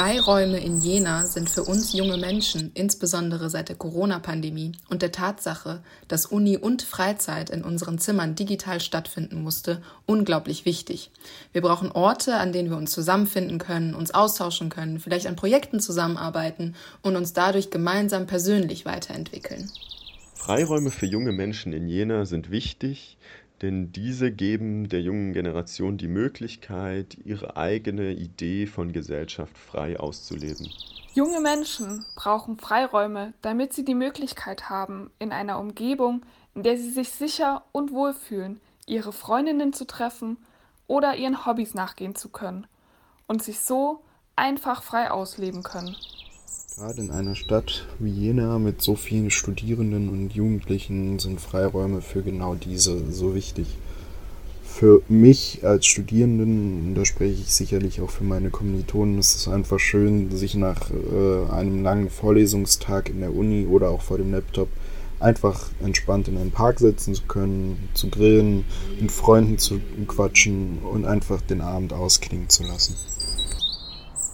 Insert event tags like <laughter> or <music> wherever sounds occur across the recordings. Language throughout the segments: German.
Freiräume in Jena sind für uns junge Menschen, insbesondere seit der Corona-Pandemie und der Tatsache, dass Uni und Freizeit in unseren Zimmern digital stattfinden musste, unglaublich wichtig. Wir brauchen Orte, an denen wir uns zusammenfinden können, uns austauschen können, vielleicht an Projekten zusammenarbeiten und uns dadurch gemeinsam persönlich weiterentwickeln. Freiräume für junge Menschen in Jena sind wichtig, denn diese geben der jungen Generation die Möglichkeit, ihre eigene Idee von Gesellschaft frei auszuleben. Junge Menschen brauchen Freiräume, damit sie die Möglichkeit haben, in einer Umgebung, in der sie sich sicher und wohl fühlen, ihre Freundinnen zu treffen oder ihren Hobbys nachgehen zu können und sich so einfach frei ausleben können. Gerade in einer Stadt wie Jena mit so vielen Studierenden und Jugendlichen sind Freiräume für genau diese so wichtig. Für mich als Studierenden, und da spreche ich sicherlich auch für meine Kommilitonen, ist es einfach schön, sich nach äh, einem langen Vorlesungstag in der Uni oder auch vor dem Laptop einfach entspannt in einen Park setzen zu können, zu grillen, mit Freunden zu quatschen und einfach den Abend ausklingen zu lassen.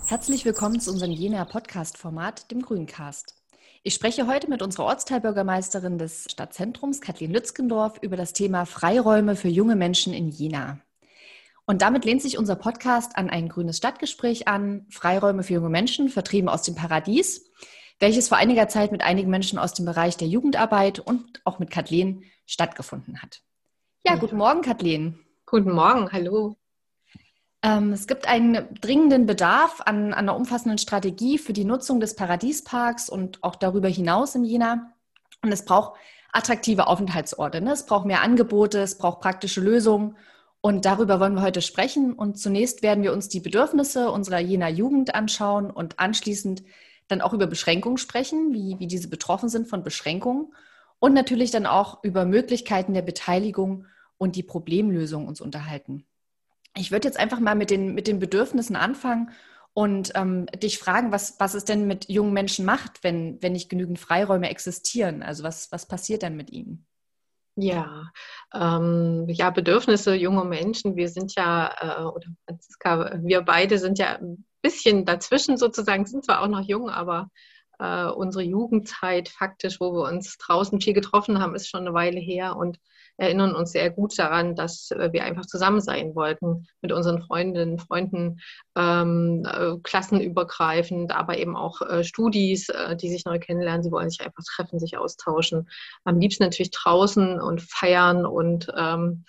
Herzlich willkommen zu unserem Jena Podcast-Format, dem Grüncast. Ich spreche heute mit unserer Ortsteilbürgermeisterin des Stadtzentrums, Kathleen Lützgendorf, über das Thema Freiräume für junge Menschen in Jena. Und damit lehnt sich unser Podcast an ein grünes Stadtgespräch an, Freiräume für junge Menschen, vertrieben aus dem Paradies, welches vor einiger Zeit mit einigen Menschen aus dem Bereich der Jugendarbeit und auch mit Kathleen stattgefunden hat. Ja, guten Morgen, Kathleen. Guten Morgen, hallo. Ähm, es gibt einen dringenden Bedarf an, an, einer umfassenden Strategie für die Nutzung des Paradiesparks und auch darüber hinaus in Jena. Und es braucht attraktive Aufenthaltsorte. Ne? Es braucht mehr Angebote, es braucht praktische Lösungen. Und darüber wollen wir heute sprechen. Und zunächst werden wir uns die Bedürfnisse unserer Jena Jugend anschauen und anschließend dann auch über Beschränkungen sprechen, wie, wie diese betroffen sind von Beschränkungen. Und natürlich dann auch über Möglichkeiten der Beteiligung und die Problemlösung uns unterhalten. Ich würde jetzt einfach mal mit den, mit den Bedürfnissen anfangen und ähm, dich fragen, was, was es denn mit jungen Menschen macht, wenn, wenn nicht genügend Freiräume existieren. Also was, was passiert dann mit ihnen? Ja, ähm, ja, Bedürfnisse junger Menschen. Wir sind ja, äh, oder Franziska, wir beide sind ja ein bisschen dazwischen sozusagen, sind zwar auch noch jung, aber äh, unsere Jugendzeit faktisch, wo wir uns draußen viel getroffen haben, ist schon eine Weile her und erinnern uns sehr gut daran, dass äh, wir einfach zusammen sein wollten mit unseren Freundinnen, Freunden, ähm, äh, klassenübergreifend, aber eben auch äh, Studis, äh, die sich neu kennenlernen. Sie wollen sich einfach treffen, sich austauschen. Am liebsten natürlich draußen und feiern und ähm,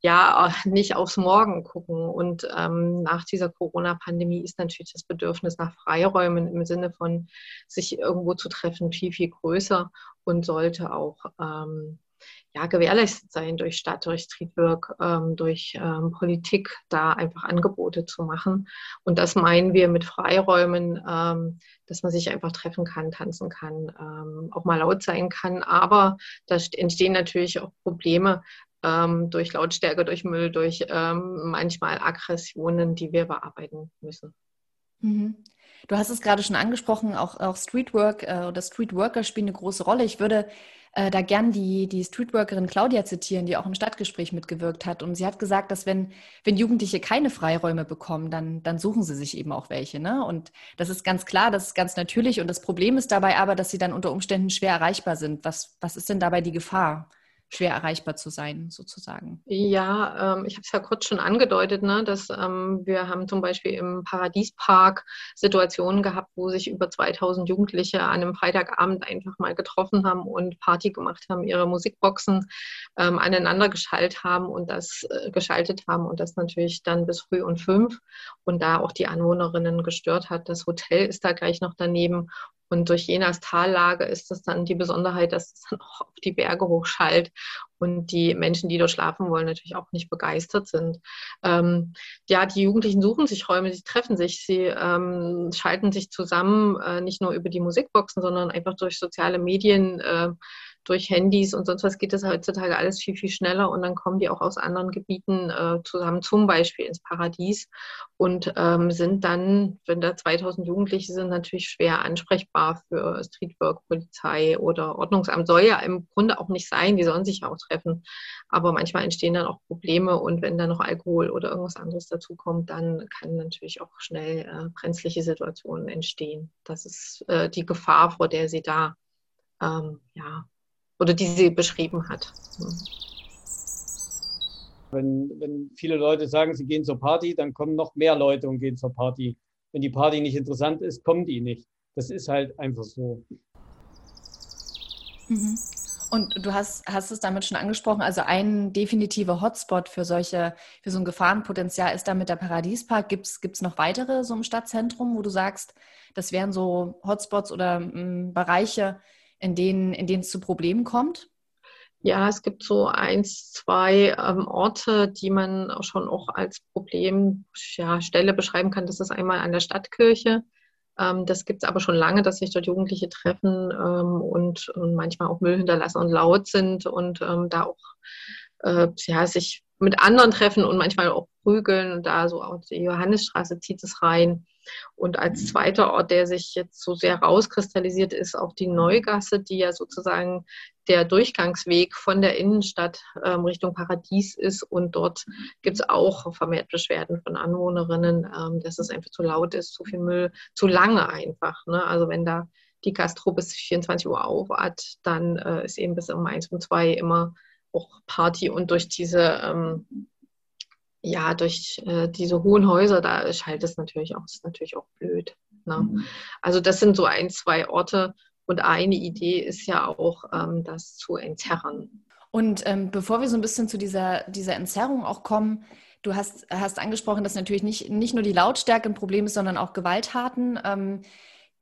ja, nicht aufs Morgen gucken. Und ähm, nach dieser Corona-Pandemie ist natürlich das Bedürfnis nach Freiräumen im Sinne von sich irgendwo zu treffen viel, viel größer und sollte auch ähm, ja, gewährleistet sein durch Stadt, durch Streetwork, ähm, durch ähm, Politik, da einfach Angebote zu machen. Und das meinen wir mit Freiräumen, ähm, dass man sich einfach treffen kann, tanzen kann, ähm, auch mal laut sein kann. Aber da entstehen natürlich auch Probleme ähm, durch Lautstärke, durch Müll, durch ähm, manchmal Aggressionen, die wir bearbeiten müssen. Mhm. Du hast es gerade schon angesprochen, auch, auch Streetwork äh, oder Streetworker spielen eine große Rolle. Ich würde äh, da gern die, die Streetworkerin Claudia zitieren, die auch im Stadtgespräch mitgewirkt hat. Und sie hat gesagt, dass wenn, wenn Jugendliche keine Freiräume bekommen, dann, dann suchen sie sich eben auch welche. Ne? Und das ist ganz klar, das ist ganz natürlich. Und das Problem ist dabei aber, dass sie dann unter Umständen schwer erreichbar sind. Was, was ist denn dabei die Gefahr? Schwer erreichbar zu sein, sozusagen. Ja, ähm, ich habe es ja kurz schon angedeutet, ne, dass ähm, wir haben zum Beispiel im Paradiespark Situationen gehabt, wo sich über 2000 Jugendliche an einem Freitagabend einfach mal getroffen haben und Party gemacht haben, ihre Musikboxen ähm, aneinander geschaltet haben und das äh, geschaltet haben und das natürlich dann bis früh um fünf und da auch die Anwohnerinnen gestört hat. Das Hotel ist da gleich noch daneben und durch Jenas Tallage ist das dann die Besonderheit, dass es dann <laughs> auch auf die Berge hochschallt und die Menschen, die dort schlafen wollen, natürlich auch nicht begeistert sind. Ähm, ja, die Jugendlichen suchen sich Räume, sie treffen sich, sie ähm, schalten sich zusammen, äh, nicht nur über die Musikboxen, sondern einfach durch soziale Medien. Äh, durch Handys und sonst was geht das heutzutage alles viel, viel schneller und dann kommen die auch aus anderen Gebieten äh, zusammen, zum Beispiel ins Paradies und ähm, sind dann, wenn da 2000 Jugendliche sind, natürlich schwer ansprechbar für Streetwork, Polizei oder Ordnungsamt. Soll ja im Grunde auch nicht sein, die sollen sich ja auch treffen, aber manchmal entstehen dann auch Probleme und wenn dann noch Alkohol oder irgendwas anderes dazu kommt, dann kann natürlich auch schnell äh, brenzliche Situationen entstehen. Das ist äh, die Gefahr, vor der sie da ähm, ja, oder die sie beschrieben hat. Wenn, wenn viele Leute sagen, sie gehen zur Party, dann kommen noch mehr Leute und gehen zur Party. Wenn die Party nicht interessant ist, kommen die nicht. Das ist halt einfach so. Mhm. Und du hast, hast es damit schon angesprochen, also ein definitiver Hotspot für solche, für so ein Gefahrenpotenzial ist damit der Paradiespark. Gibt es noch weitere so im Stadtzentrum, wo du sagst, das wären so Hotspots oder m, mm, Bereiche, in denen, in denen es zu Problemen kommt? Ja, es gibt so eins, zwei ähm, Orte, die man auch schon auch als Problemstelle ja, beschreiben kann. Das ist einmal an der Stadtkirche. Ähm, das gibt es aber schon lange, dass sich dort Jugendliche treffen ähm, und, und, manchmal auch Müll hinterlassen und laut sind und ähm, da auch äh, ja, sich mit anderen treffen und manchmal auch prügeln. Und da so auch die Johannesstraße zieht es rein. Und als zweiter Ort, der sich jetzt so sehr rauskristallisiert, ist auch die Neugasse, die ja sozusagen der Durchgangsweg von der Innenstadt ähm, Richtung Paradies ist. Und dort gibt es auch vermehrt Beschwerden von Anwohnerinnen, ähm, dass es einfach zu laut ist, zu viel Müll, zu lange einfach. Ne? Also wenn da die Gastro bis 24 Uhr auf hat, dann äh, ist eben bis um eins und zwei immer auch Party und durch diese ähm, ja, durch äh, diese hohen Häuser, da schallt es natürlich auch, ist natürlich auch blöd. Ne? Mhm. Also das sind so ein, zwei Orte und eine Idee ist ja auch, ähm, das zu entzerren. Und ähm, bevor wir so ein bisschen zu dieser, dieser Entzerrung auch kommen, du hast, hast angesprochen, dass natürlich nicht, nicht nur die Lautstärke ein Problem ist, sondern auch Gewalttaten.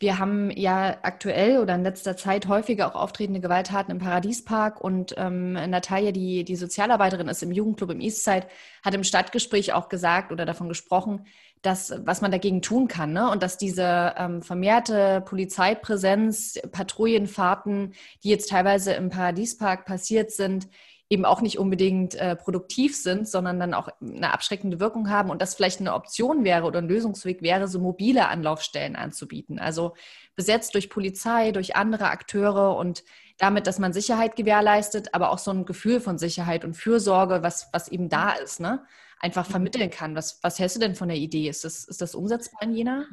Wir haben ja aktuell oder in letzter Zeit häufiger auch auftretende Gewalttaten im Paradiespark und ähm, Natalia, die, die Sozialarbeiterin ist im Jugendclub im Eastside, hat im Stadtgespräch auch gesagt oder davon gesprochen, dass, was man dagegen tun kann ne? und dass diese ähm, vermehrte Polizeipräsenz, Patrouillenfahrten, die jetzt teilweise im Paradiespark passiert sind, eben auch nicht unbedingt äh, produktiv sind, sondern dann auch eine abschreckende Wirkung haben und das vielleicht eine Option wäre oder ein Lösungsweg wäre, so mobile Anlaufstellen anzubieten. Also besetzt durch Polizei, durch andere Akteure und damit, dass man Sicherheit gewährleistet, aber auch so ein Gefühl von Sicherheit und Fürsorge, was, was eben da ist, ne? einfach vermitteln kann. Was, was hältst du denn von der Idee? Ist das, ist das umsetzbar in Jena?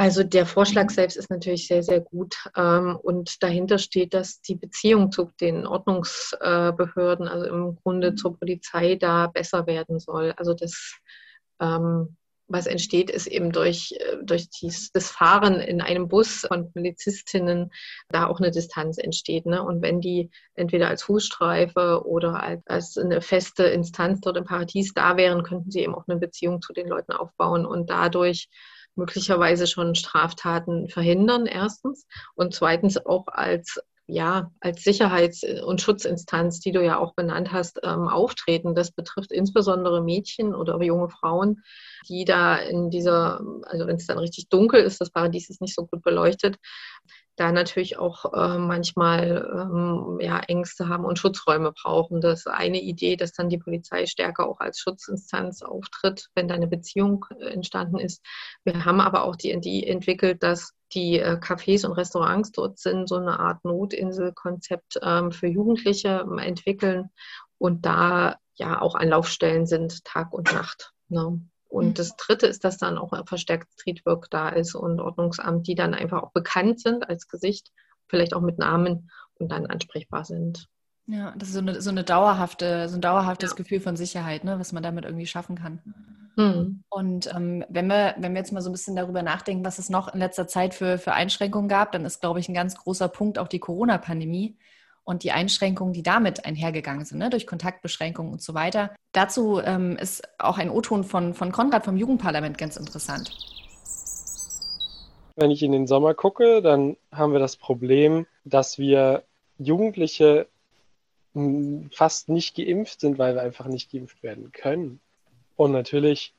Also der Vorschlag selbst ist natürlich sehr, sehr gut. Ähm, und dahinter steht, dass die Beziehung zu den Ordnungsbehörden, also im Grunde zur Polizei, da besser werden soll. Also das, ähm, was entsteht, ist eben durch, äh, durch das Fahren in einem Bus von Polizistinnen da auch eine Distanz entsteht. Ne? Und wenn die entweder als Fußstreife oder als eine feste Instanz dort im Paradies da wären, könnten sie eben auch eine Beziehung zu den Leuten aufbauen und dadurch möglicherweise schon Straftaten verhindern, erstens. Und zweitens auch als ja, als Sicherheits- und Schutzinstanz, die du ja auch benannt hast, ähm, auftreten. Das betrifft insbesondere Mädchen oder junge Frauen, die da in dieser, also wenn es dann richtig dunkel ist, das Paradies ist nicht so gut beleuchtet, da natürlich auch äh, manchmal ähm, ja, Ängste haben und Schutzräume brauchen. Das ist eine Idee, dass dann die Polizei stärker auch als Schutzinstanz auftritt, wenn da eine Beziehung äh, entstanden ist. Wir haben aber auch die Idee entwickelt, dass die äh, Cafés und Restaurants dort sind, so eine Art Notinselkonzept ähm, für Jugendliche ähm, entwickeln und da ja auch Anlaufstellen sind, Tag und Nacht. Ne? Und mhm. das Dritte ist, dass dann auch verstärkt Streetwork da ist und Ordnungsamt, die dann einfach auch bekannt sind als Gesicht, vielleicht auch mit Namen und dann ansprechbar sind. Ja, das ist so eine, so eine dauerhafte, so ein dauerhaftes ja. Gefühl von Sicherheit, ne, was man damit irgendwie schaffen kann. Mhm. Und ähm, wenn, wir, wenn wir jetzt mal so ein bisschen darüber nachdenken, was es noch in letzter Zeit für, für Einschränkungen gab, dann ist, glaube ich, ein ganz großer Punkt auch die Corona-Pandemie und die Einschränkungen, die damit einhergegangen sind, ne, durch Kontaktbeschränkungen und so weiter. Dazu ähm, ist auch ein O-Ton von, von Konrad vom Jugendparlament ganz interessant. Wenn ich in den Sommer gucke, dann haben wir das Problem, dass wir Jugendliche hm, fast nicht geimpft sind, weil wir einfach nicht geimpft werden können. Und natürlich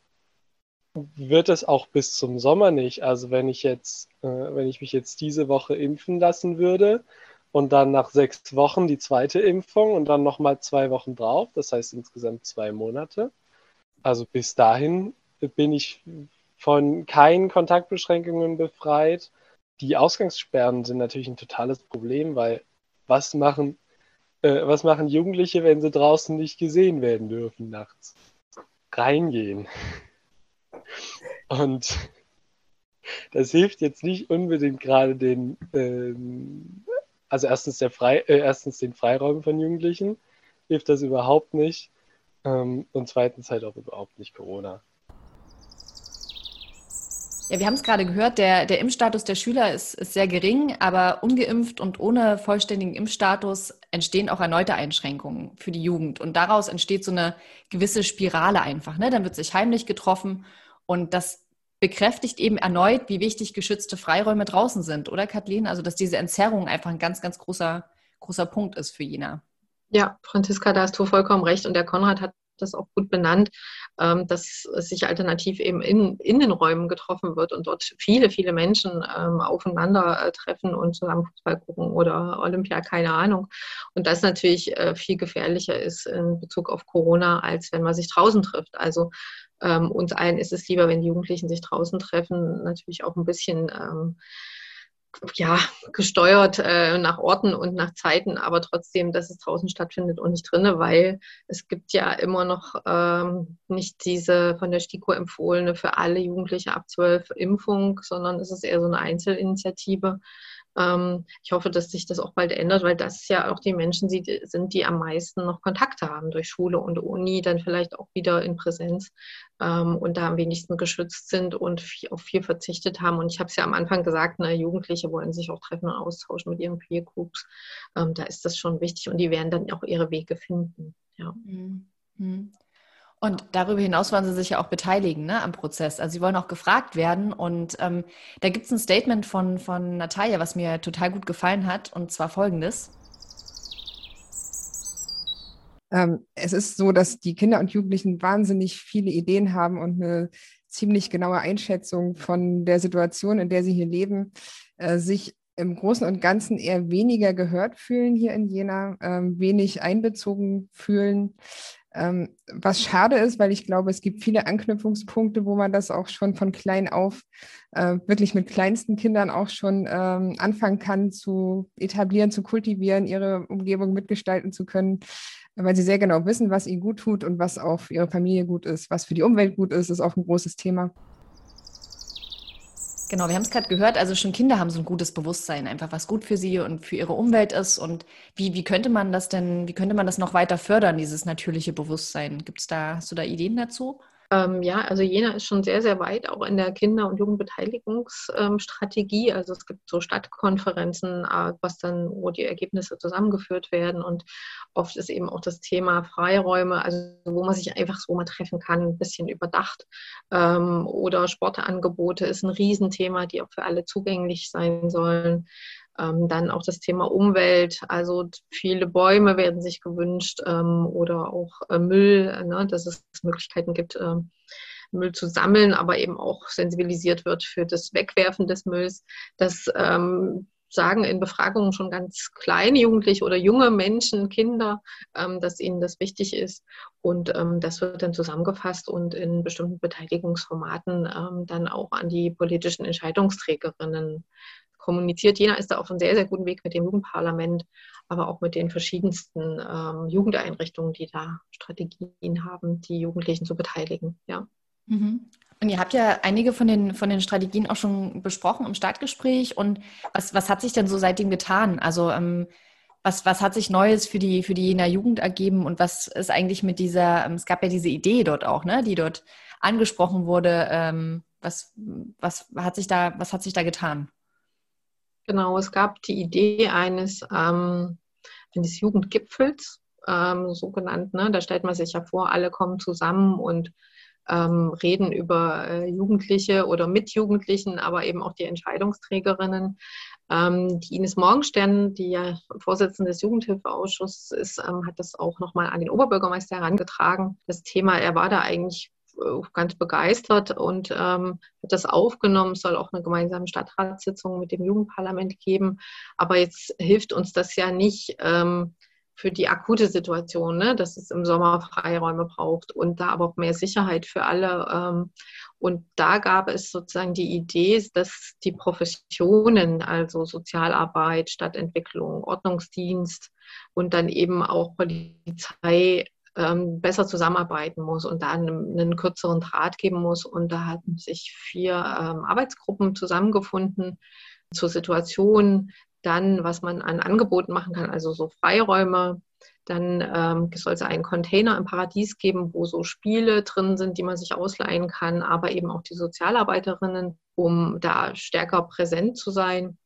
wird es auch bis zum Sommer nicht. Also wenn ich jetzt, äh, wenn ich mich jetzt diese Woche impfen lassen würde, und dann nach sechs Wochen die zweite Impfung und dann nochmal zwei Wochen drauf. Das heißt insgesamt zwei Monate. Also bis dahin bin ich von keinen Kontaktbeschränkungen befreit. Die Ausgangssperren sind natürlich ein totales Problem, weil was machen, äh, was machen Jugendliche, wenn sie draußen nicht gesehen werden dürfen nachts? Reingehen. <laughs> Und das hilft jetzt nicht unbedingt gerade den, ähm, also erstens, der Frei, äh, erstens den Freiräumen von Jugendlichen, hilft das überhaupt nicht. Ähm, und zweitens halt auch überhaupt nicht Corona. Ja, wir haben es gerade gehört, der, der Impfstatus der Schüler ist, ist sehr gering, aber ungeimpft und ohne vollständigen Impfstatus entstehen auch erneute Einschränkungen für die Jugend. Und daraus entsteht so eine gewisse Spirale einfach. Ne? Dann wird sich heimlich getroffen und das bekräftigt eben erneut, wie wichtig geschützte Freiräume draußen sind, oder Kathleen? Also, dass diese Entzerrung einfach ein ganz, ganz großer, großer Punkt ist für Jena. Ja, Franziska, da hast du vollkommen recht. Und der Konrad hat das auch gut benannt, ähm, dass sich alternativ eben in, in den Räumen getroffen wird und dort viele, viele Menschen ähm, aufeinandertreffen und zusammen Fußball gucken oder Olympia, keine Ahnung. Und das natürlich äh, viel gefährlicher ist in Bezug auf Corona, als wenn man sich draußen trifft. Also ähm, uns allen ist es lieber, wenn die Jugendlichen sich draußen treffen, natürlich auch ein bisschen ähm, ja, gesteuert äh, nach Orten und nach Zeiten, aber trotzdem, dass es draußen stattfindet und nicht drinnen, weil es gibt ja immer noch ähm, nicht diese von der STIKO empfohlene für alle Jugendliche ab 12 Impfung, sondern es ist eher so eine Einzelinitiative. Ähm, ich hoffe, dass sich das auch bald ändert, weil das ja auch die Menschen sind, die am meisten noch Kontakte haben durch Schule und Uni, dann vielleicht auch wieder in Präsenz ähm, und da am wenigsten geschützt sind und auf viel verzichtet haben. Und ich habe es ja am Anfang gesagt, ne, Jugendliche wollen sich auch treffen und austauschen mit ihren Peer Groups. Ähm, da ist das schon wichtig und die werden dann auch ihre Wege finden. Ja. Mhm. Und darüber hinaus wollen sie sich ja auch beteiligen ne, am Prozess. Also sie wollen auch gefragt werden. Und ähm, da gibt es ein Statement von, von Natalia, was mir total gut gefallen hat, und zwar folgendes. Ähm, es ist so, dass die Kinder und Jugendlichen wahnsinnig viele Ideen haben und eine ziemlich genaue Einschätzung von der Situation, in der sie hier leben, äh, sich im Großen und Ganzen eher weniger gehört fühlen hier in Jena, ähm, wenig einbezogen fühlen. Ähm, was schade ist, weil ich glaube, es gibt viele Anknüpfungspunkte, wo man das auch schon von klein auf äh, wirklich mit kleinsten Kindern auch schon ähm, anfangen kann zu etablieren, zu kultivieren, ihre Umgebung mitgestalten zu können, weil sie sehr genau wissen, was ihnen gut tut und was auch für ihre Familie gut ist, was für die Umwelt gut ist, ist auch ein großes Thema. Genau, wir haben es gerade gehört, also schon Kinder haben so ein gutes Bewusstsein, einfach was gut für sie und für ihre Umwelt ist. Und wie, wie könnte man das denn, wie könnte man das noch weiter fördern, dieses natürliche Bewusstsein? Gibt es da, hast du da Ideen dazu? Ähm, ja, also Jena ist schon sehr, sehr weit auch in der Kinder- und Jugendbeteiligungsstrategie. Ähm, also es gibt so Stadtkonferenzen, äh, was dann, wo die Ergebnisse zusammengeführt werden. Und oft ist eben auch das Thema Freiräume, also wo man sich einfach so mal treffen kann, ein bisschen überdacht. Ähm, oder Sportangebote ist ein Riesenthema, die auch für alle zugänglich sein sollen. Ähm, dann auch das Thema Umwelt, also viele Bäume werden sich gewünscht ähm, oder auch äh, Müll, ne, dass es Möglichkeiten gibt, äh, Müll zu sammeln, aber eben auch sensibilisiert wird für das Wegwerfen des Mülls. Das ähm, sagen in Befragungen schon ganz kleine Jugendliche oder junge Menschen, Kinder, ähm, dass ihnen das wichtig ist. Und ähm, das wird dann zusammengefasst und in bestimmten Beteiligungsformaten ähm, dann auch an die politischen Entscheidungsträgerinnen kommuniziert. Jena ist da auf einem sehr, sehr guten Weg mit dem Jugendparlament, aber auch mit den verschiedensten ähm, Jugendeinrichtungen, die da Strategien haben, die Jugendlichen zu beteiligen. Ja. Mhm. Und ihr habt ja einige von den, von den Strategien auch schon besprochen im Startgespräch. Und was, was hat sich denn so seitdem getan? Also ähm, was, was hat sich Neues für die, für die Jener Jugend ergeben und was ist eigentlich mit dieser, ähm, es gab ja diese Idee dort auch, ne, die dort angesprochen wurde. Ähm, was, was, hat sich da, was hat sich da getan? Genau, es gab die Idee eines, ähm, eines Jugendgipfels, ähm, so genannt. Ne? Da stellt man sich ja vor, alle kommen zusammen und ähm, reden über äh, Jugendliche oder mit Jugendlichen, aber eben auch die Entscheidungsträgerinnen. Ähm, die Ines Morgenstern, die ja Vorsitzende des Jugendhilfeausschusses ist, ähm, hat das auch nochmal an den Oberbürgermeister herangetragen. Das Thema, er war da eigentlich ganz begeistert und ähm, hat das aufgenommen. Es soll auch eine gemeinsame Stadtratssitzung mit dem Jugendparlament geben. Aber jetzt hilft uns das ja nicht ähm, für die akute Situation, ne? dass es im Sommer Freiräume braucht und da aber auch mehr Sicherheit für alle. Ähm, und da gab es sozusagen die Idee, dass die Professionen, also Sozialarbeit, Stadtentwicklung, Ordnungsdienst und dann eben auch Polizei ähm, besser zusammenarbeiten muss und da einen, kürzeren Draht geben muss. Und da hatten sich vier ähm, Arbeitsgruppen zusammengefunden zur Situation, dann, was man an Angeboten machen kann, also so Freiräume, dann ähm, soll es einen Container im Paradies geben, wo so Spiele drin sind, die man sich ausleihen kann, aber eben auch die Sozialarbeiterinnen, um da stärker präsent zu sein.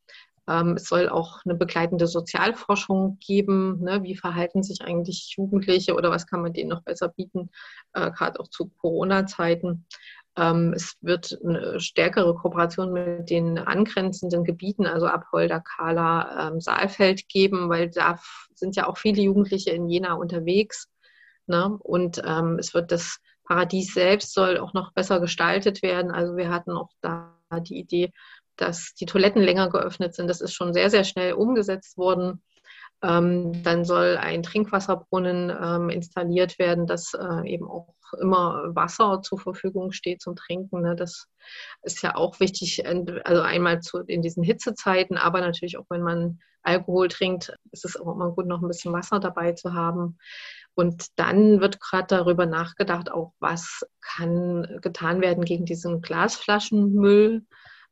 Ähm, es soll auch eine begleitende Sozialforschung geben. Ne? Wie verhalten sich eigentlich Jugendliche oder was kann man denen noch besser bieten, äh, gerade auch zu Corona-Zeiten. Ähm, es wird eine stärkere Kooperation mit den angrenzenden Gebieten, also Apolda, Kala, ähm, Saalfeld geben, weil da sind ja auch viele Jugendliche in Jena unterwegs. Ne? Und ähm, es wird das Paradies selbst soll auch noch besser gestaltet werden. Also wir hatten auch da die Idee, dass die Toiletten länger geöffnet sind. Das ist schon sehr, sehr schnell umgesetzt worden. Ähm, dann soll ein Trinkwasserbrunnen ähm, installiert werden, dass äh, eben auch immer Wasser zur Verfügung steht zum Trinken. Ne? Das ist ja auch wichtig, also einmal zu, in diesen Hitzezeiten, aber natürlich auch, wenn man Alkohol trinkt, ist es auch immer gut, noch ein bisschen Wasser dabei zu haben. Und dann wird gerade darüber nachgedacht, auch was kann getan werden gegen diesen Glasflaschenmüll.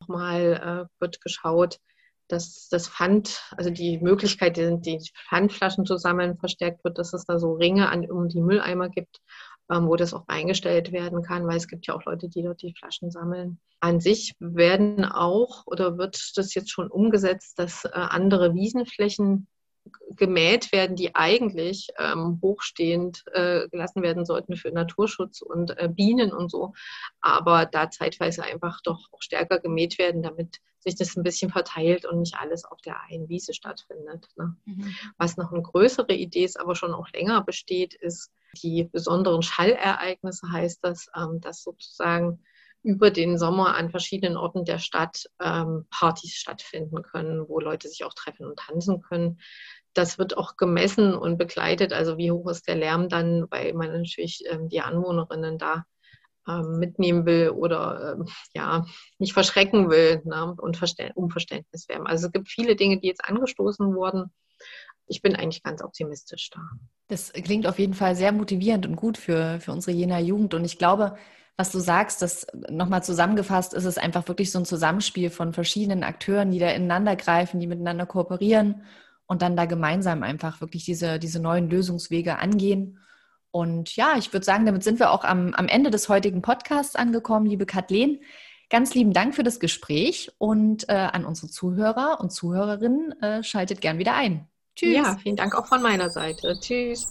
Nochmal äh, wird geschaut, dass das Pfand, also die Möglichkeit, die, die Pfandflaschen zu sammeln, verstärkt wird, dass es da so Ringe an, um die Mülleimer gibt, ähm, wo das auch eingestellt werden kann, weil es gibt ja auch Leute, die dort die Flaschen sammeln. An sich werden auch oder wird das jetzt schon umgesetzt, dass äh, andere Wiesenflächen gemäht werden, die eigentlich ähm, hochstehend äh, gelassen werden sollten für Naturschutz und äh, Bienen und so, aber da zeitweise einfach doch auch stärker gemäht werden, damit sich das ein bisschen verteilt und nicht alles auf der einen Wiese stattfindet. Ne? Mhm. Was noch eine größere Idee ist, aber schon auch länger besteht, ist die besonderen Schallereignisse, heißt das, ähm, dass sozusagen über den Sommer an verschiedenen Orten der Stadt ähm, Partys stattfinden können, wo Leute sich auch treffen und tanzen können. Das wird auch gemessen und begleitet. Also wie hoch ist der Lärm dann, weil man natürlich ähm, die Anwohnerinnen da ähm, mitnehmen will oder ähm, ja nicht verschrecken will ne, und um Verständnis werben. Also es gibt viele Dinge, die jetzt angestoßen wurden. Ich bin eigentlich ganz optimistisch da. Das klingt auf jeden Fall sehr motivierend und gut für, für unsere Jena Jugend. Und ich glaube, was du sagst, das nochmal zusammengefasst, ist es einfach wirklich so ein Zusammenspiel von verschiedenen Akteuren, die da ineinander greifen, die miteinander kooperieren und dann da gemeinsam einfach wirklich diese, diese neuen Lösungswege angehen. Und ja, ich würde sagen, damit sind wir auch am, am Ende des heutigen Podcasts angekommen, liebe Kathleen. Ganz lieben Dank für das Gespräch und äh, an unsere Zuhörer und Zuhörerinnen, äh, schaltet gern wieder ein. Tschüss. Ja, vielen Dank auch von meiner Seite. Tschüss.